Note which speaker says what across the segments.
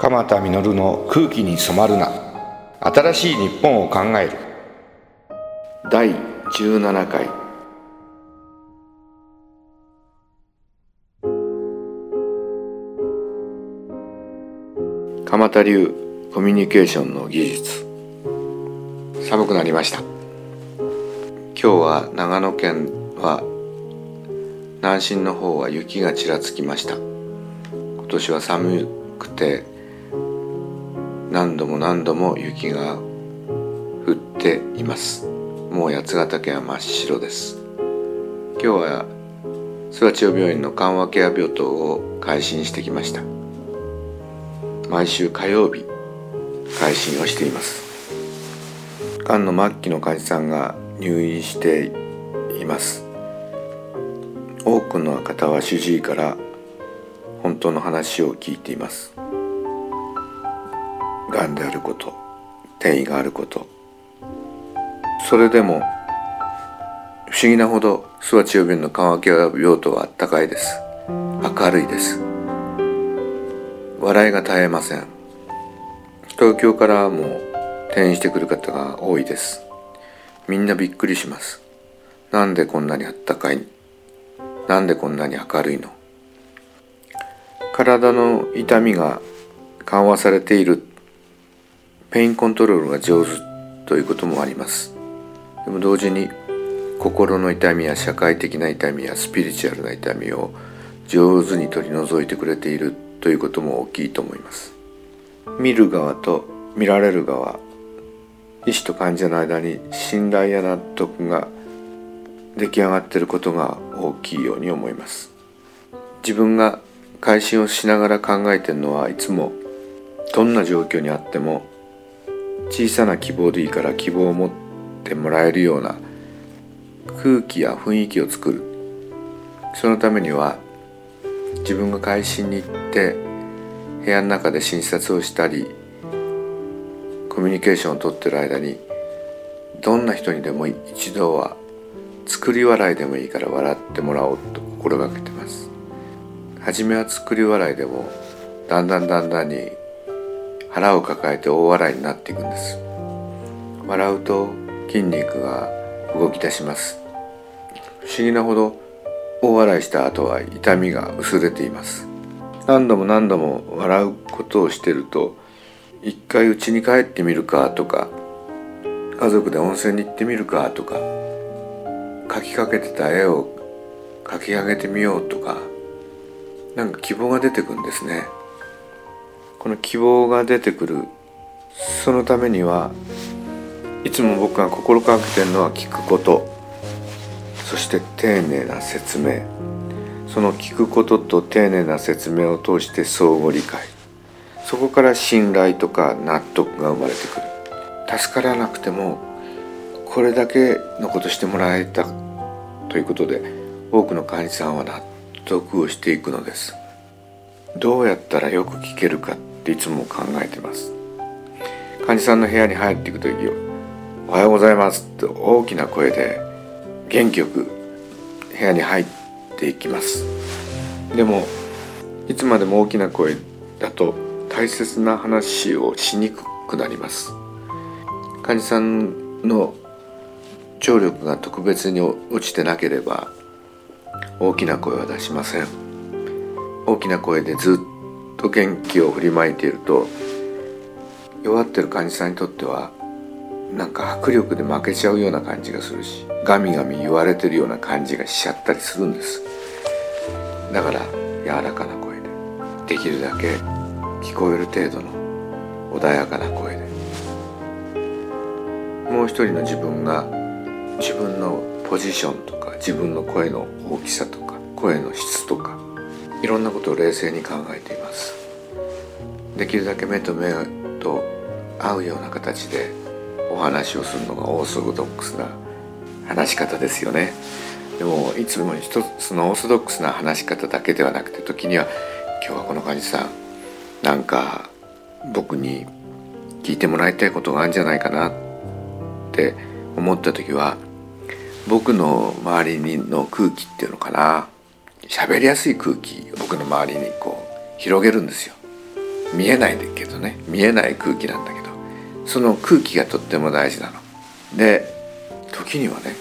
Speaker 1: 鎌田実の空気に染まるな。新しい日本を考える。第17回。鎌田流コミュニケーションの技術。寒くなりました。今日は長野県は南進の方は雪がちらつきました。今年は寒くて何度も何度も雪が降っています。もう八ヶ岳は真っ白です。今日は諏訪千代病院の緩和ケア病棟を開診してきました。毎週火曜日開診をしています。がんの末期の患者さんが入院しています。多くの方は主治医から本当の話を聞いています。がんであること転移があること。それでも不思議なほど諏訪千代病の緩和ケア病棟はあったかいです。明るいです。笑いが絶えません。東京からも転院してくる方が多いです。みんなびっくりします。なんでこんなにあったかい？なんでこんなに明るいの？体の痛みが緩和されているペインコントロールが上手ということもあります。でも同時に心の痛みや社会的な痛みやスピリチュアルな痛みを上手に取り除いてくれているということも大きいと思います。見る側と見られる側医師と患者の間に信頼や納得が出来上がっていることが大きいように思います。自分が改心をしながら考えてるのはいつもどんな状況にあっても小さな希望でいいから希望を持ってもらえるような空気や雰囲気を作る。そのためには自分が会心に行って部屋の中で診察をしたりコミュニケーションをとってる間にどんな人にでも一度は作り笑いでもいいから笑ってもらおうと心がけてます。初めは作り笑いでもだんだんだんだんに腹を抱えて大笑いになっていくんです。笑うと筋肉が動き出します。不思議なほど大笑いした後は痛みが薄れています。何度も何度も笑うことをしてると一回家に帰ってみるかとか家族で温泉に行ってみるかとか描きかけてた絵を描き上げてみようとかなんか希望が出てくるんですね。この希望が出てくる。そのためにはいつも僕が心がけてるのは聞くこと。そして丁寧な説明。その聞くことと丁寧な説明を通して相互理解。そこから信頼とか納得が生まれてくる。助からなくてもこれだけのことしてもらえたということで多くの患者さんは納得をしていくのです。どうやったらよく聞けるか。っていつも考えてます。患者さんの部屋に入っていく時おはようございます」って大きな声で元気よく部屋に入っていきます。でもいつまでも大きな声だと大切な話をしにくくなります。患者さんの聴力が特別に落ちてなければ大きな声は出しません。大きな声でずっと元気を振りまいていると弱ってる患者さんにとってはなんか迫力で負けちゃうような感じがするしガミガミ言われてるような感じがしちゃったりするんです。だから柔らかな声でできるだけ聞こえる程度の穏やかな声でもう一人の自分が自分のポジションとか自分の声の大きさとか声の質とかいろんなことを冷静に考えています。できるだけ目と目と合うような形でお話をするのがオーソドックスな話し方ですよね。でもいつも一つのオーソドックスな話し方だけではなくて時には今日はこの患者さんなんか僕に聞いてもらいたいことがあるんじゃないかなって思った時は僕の周りの空気っていうのかな。喋りやすい空気僕の周りにこう広げるんですよ見えないけどね見えない空気なんだけどその空気がとっても大事なの。で時にはね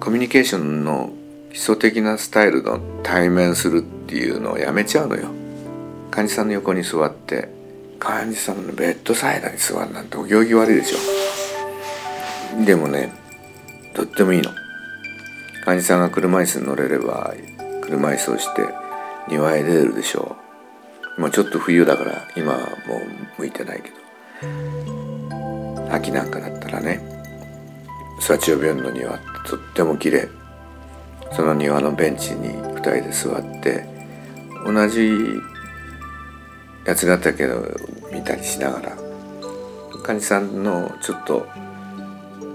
Speaker 1: コミュニケーションの基礎的なスタイルの対面するっていうのをやめちゃうのよ。患者さんの横に座って患者さんのベッドサイドに座るなんてお行儀悪いでしょ。でもねとってもいいの。患者さんが車椅子に乗れれば車椅子をして庭へ出るでしょう。もうちょっと冬だから今はもう向いてないけど秋なんかだったらね幸代病院の庭ってとっても綺麗その庭のベンチに2人で座って同じ八ヶ岳を見たりしながら患者さんのちょっと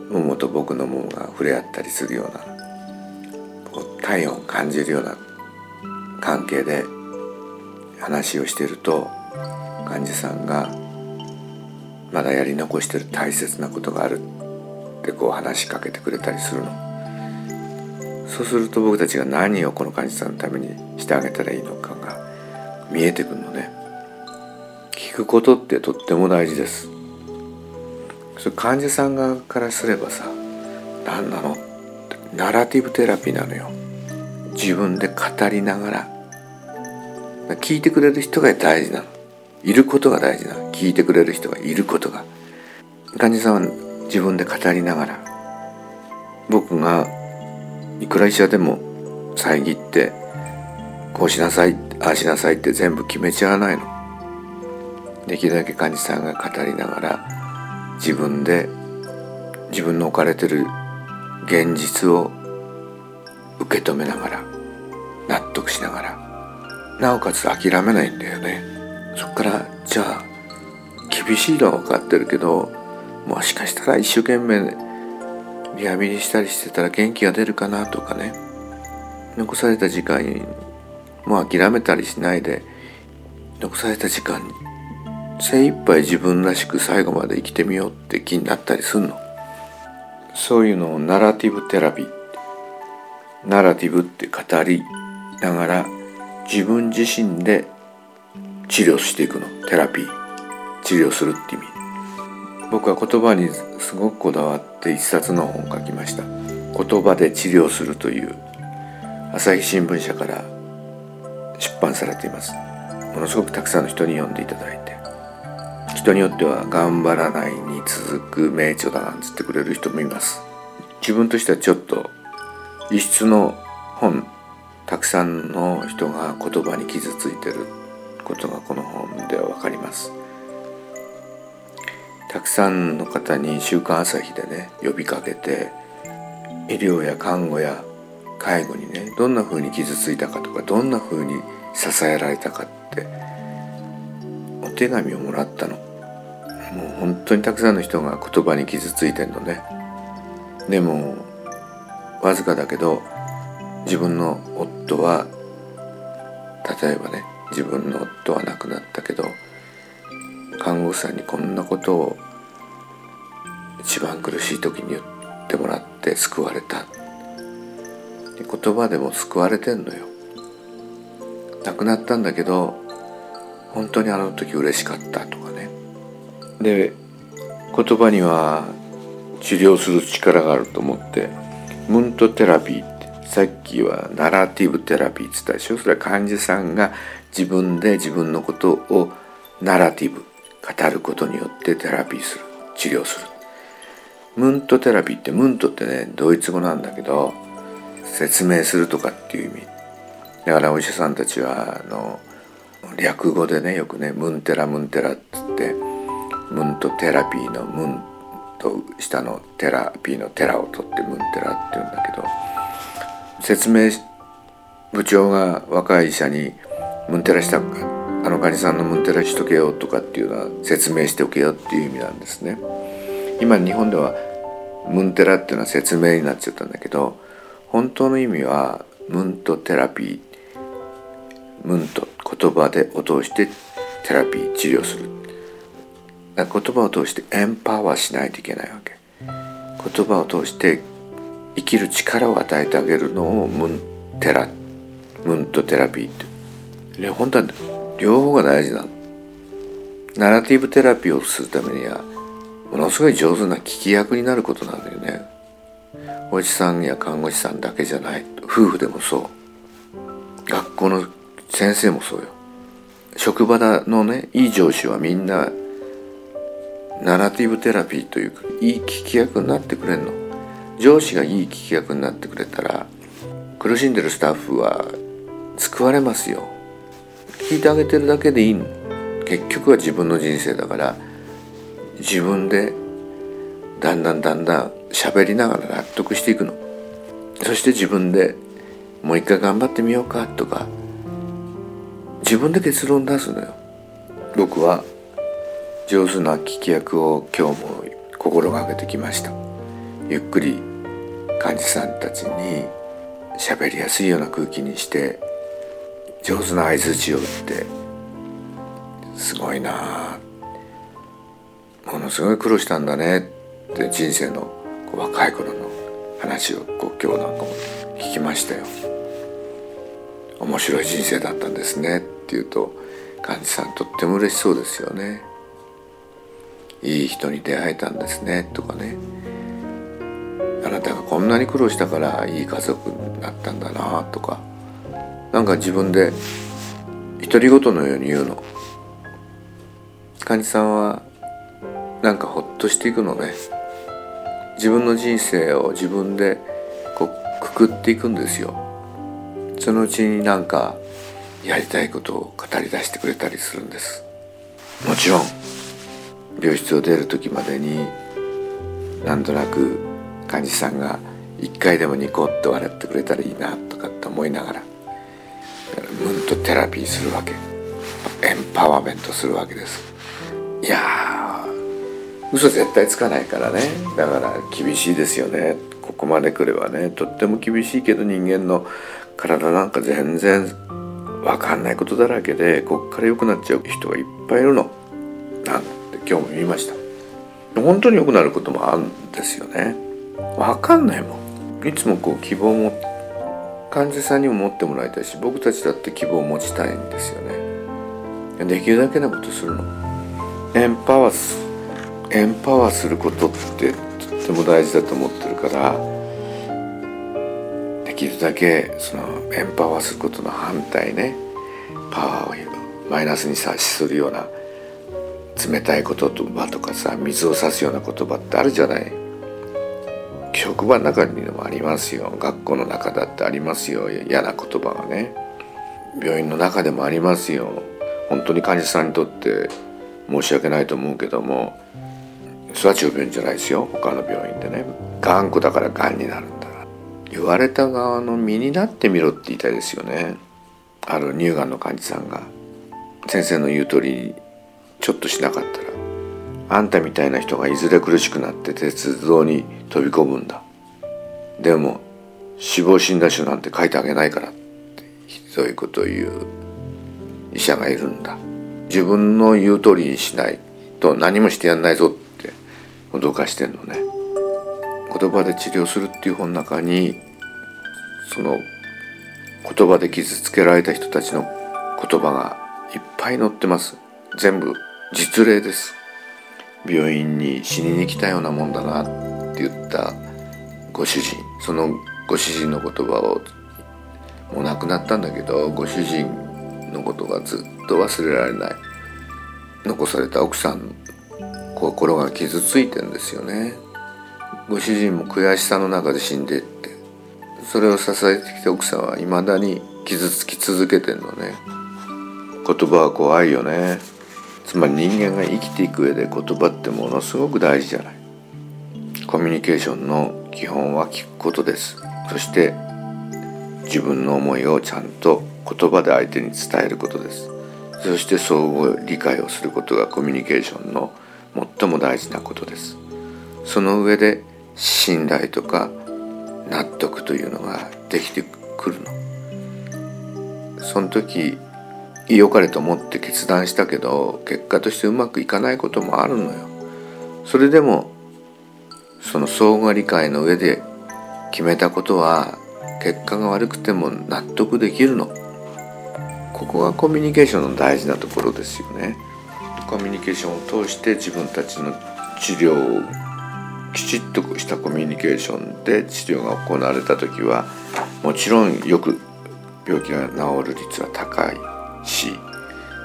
Speaker 1: ももと僕のももが触れ合ったりするような体温を感じるような関係で話をしていると患者さんがまだやり残してる大切なことがあるってこう話しかけてくれたりするの。そうすると僕たちが何をこの患者さんのためにしてあげたらいいのかが見えてくるのね。聞くことってとっても大事です。それ患者さん側からすればさ何なの？ナラティブテラピーなのよ。自分で語りながら聞いてくれる人が大事なの。いることが大事なの。聞いてくれる人がいることが。患者さんは自分で語りながら僕がいくら医者でも遮ってこうしなさいああしなさいって全部決めちゃわないの。できるだけ患者さんが語りながら自分で自分の置かれてる現実を受け止めながら納得しながらなおかつ諦めないんだよね。そっからじゃあ厳しいのは分かってるけどもしかしたら一生懸命リハビリしたりしてたら元気が出るかなとかね。残された時間にもう諦めたりしないで残された時間に精一杯自分らしく最後まで生きてみようって気になったりすんの。そういうのを narrative therapy。narrative って語りながら自分自身で治療していくの。テラピー。治療するって意味。僕は言葉にすごくこだわって一冊の本を書きました。言葉で治療するという。朝日新聞社から出版されています。ものすごくたくさんの人に読んでいただいて。人によっては頑張らないに続く名著だなんつってくれる人もいます。自分としてはちょっと異質の本たくさんの人が言葉に傷ついてることがこの本では分かります。たくさんの方に「週刊朝日」でね呼びかけて医療や看護や介護にねどんな風に傷ついたかとかどんな風に支えられたかってお手紙をもらったの。もう本当にたくさんの人が言葉に傷ついてんのね。でもわずかだけど自分の夫は例えばね自分の夫は亡くなったけど看護師さんにこんなことを一番苦しい時に言ってもらって救われた。言葉でも救われてんのよ。亡くなったんだけど本当にあの時嬉しかったとかね。で言葉には治療する力があると思って Mundtherapie ってさっきは narrative therapy って言ったでしょそれは患者さんが自分で自分のことを narrative 語ることによってテラピーする治療する。 Mundtherapie って Mund ってねドイツ語なんだけど説明するとかっていう意味。だからお医者さんたちはあの略語でねよくねムンテラムンテラっつって Mundtherapie のムンと下のテラピーのテラを取ってムンテラって言うんだけど説明部長が若い医者にムンテラしたあの患者さんのムンテラしとけよとかっていうのは説明しておけよっていう意味なんですね。今日本ではムンテラっていうのは説明になっちゃったんだけど本当の意味は Mundtherapie Mund 言葉でを通してテラピー治療する言葉を通してエンパワーしないといけないわけ。言葉を通して生きる力を与えてあげるのをムンテラ Mundtherapie って。本当は両方が大事なの。 narrative therapy をするためにはものすごい上手な聞き役になることなんだよね。お医者さんや看護師さんだけじゃない。夫婦でもそう。学校の先生もそうよ。職場のねいい上司はみんなナラティブテラピーというかいい聞き役になってくれんの？上司がいい聞き役になってくれたら苦しんでるスタッフは救われますよ。聞いてあげてるだけでいいの。結局は自分の人生だから自分でだんだんだんだん喋りながら納得していくの。そして自分でもう一回頑張ってみようかとか自分で結論出すのよ。僕は上手な聞き役を今日も心がけてきました。ゆっくり患者さんたちに喋りやすいような空気にして上手な相づちを打ってすごいなものすごい苦労したんだね。って人生の若い頃の話をこう今日なんかも聞きましたよ。面白い人生だったんですね。って言うと患者さんとっても嬉しそうですよね。いい人に出会えたんですねとかね。あなたがこんなに苦労したからいい家族になったんだなとか。なんか自分で独り言のように言うの。患者さんはなんかほっとしていくのね。自分の人生を自分でこうくくっていくんですよ。そのうちになんかやりたいことを語り出してくれたりするんです。もちろん病室を出る時までになんとなく患者さんが一回でもニコッと笑ってくれたらいいなとかって思いながらムンとテラピーするわけ。エンパワーメントするわけです。いや嘘絶対つかないからね。だから厳しいですよね。ここまで来ればねとっても厳しいけど人間の体なんか全然分かんないことだらけでこっから良くなっちゃう人がいっぱいいるの。なん今日も言いました。本当に良くなることもあるんですよね。分かんないもん。いつもこう希望も患者さんにも持ってもらいたいし僕たちだって希望を持ちたいんですよね。できるだけなことするの。エンパワーすエンパワーすることってとっても大事だと思ってるからできるだけそのエンパワーすることの反対ね。パワーをマイナスに察しするような冷たい言葉とかさ水を差すような言葉ってあるじゃない？職場の中にもありますよ。学校の中だってありますよ。嫌な言葉がね。病院の中でもありますよ。本当に患者さんにとって申し訳ないと思うけども育ち病院じゃないですよ。他の病院でね。頑固だからがんになるんだ言われた側の身になってみろって言いたいですよね。ある乳がんの患者さんが。先生の言う通りちょっとしなかったらあんたみたいな人がいずれ苦しくなって鉄道に飛び込むんだ。でも死亡診断書なんて書いてあげないからってひどいことを言う。医者がいるんだ。自分の言う通りにしない。と何もしてやんないぞって脅かしてんのね。言葉で治療するっていう本の中にその言葉で傷つけられた人たちの言葉がいっぱい載ってます。全部実例です。病院に死にに来たようなもんだなって言ったご主人そのご主人の言葉をもう亡くなったんだけどご主人のことがずっと忘れられない。残された奥さん心が傷ついてんですよね。ご主人も悔しさの中で死んでってそれを支えてきた奥さんはいまだに傷つき続けてんのね。言葉は怖いよね。つまり人間が生きていく上で言葉ってものすごく大事じゃない。コミュニケーションの基本は聞くことです。そして自分の思いをちゃんと言葉で相手に伝えることです。そして相互理解をすることがコミュニケーションの最も大事なことです。その上で信頼とか納得というのができてくるの。その時良かれと思って決断したけど結果としてうまくいかないこともあるのよ。それでもその相互理解の上で決めたことは結果が悪くても納得できるの。ここがコミュニケーションの大事なところですよね。コミュニケーションを通して自分たちの治療をきちっとしたコミュニケーションで治療が行われた時はもちろんよく病気が治る率は高い。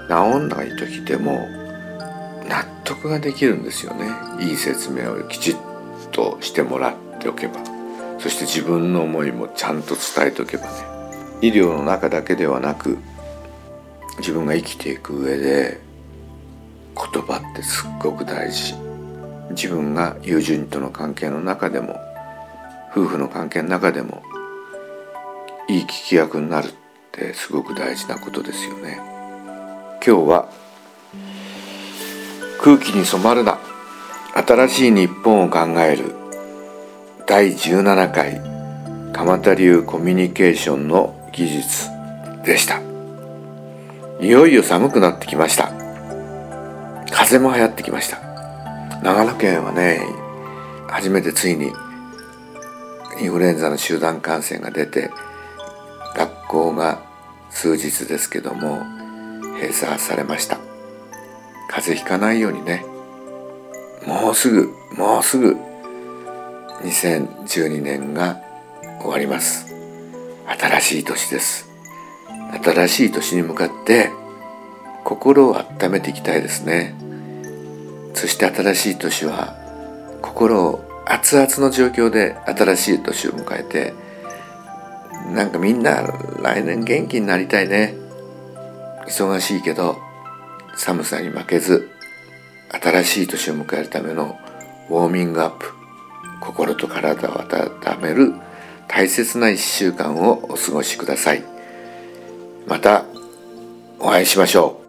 Speaker 1: 治んない時でも納得ができるんですよね。いい説明をきちっとしてもらっておけば。そして自分の思いもちゃんと伝えておけばね。医療の中だけではなく自分が生きていく上で言葉ってすっごく大事。自分が友人との関係の中でも夫婦の関係の中でもいい聞き役になるってすごく大事なことですよね。今日は空気に染まるな。新しい日本を考える。第17回。蒲田流コミュニケーションの技術でした。いよいよ寒くなってきました。風も流行ってきました。長野県はね初めてついにインフルエンザの集団感染が出て学校が数日ですけども閉鎖されました。風邪ひかないようにね。もうすぐもうすぐ2012年が終わります。新しい年です。新しい年に向かって心を温めていきたいですね。そして新しい年は心を熱々の状況で新しい年を迎えてなんかみんな来年元気になりたいね。忙しいけど寒さに負けず新しい年を迎えるためのウォーミングアップ心と体を温める大切な1週間をお過ごしください。またお会いしましょう。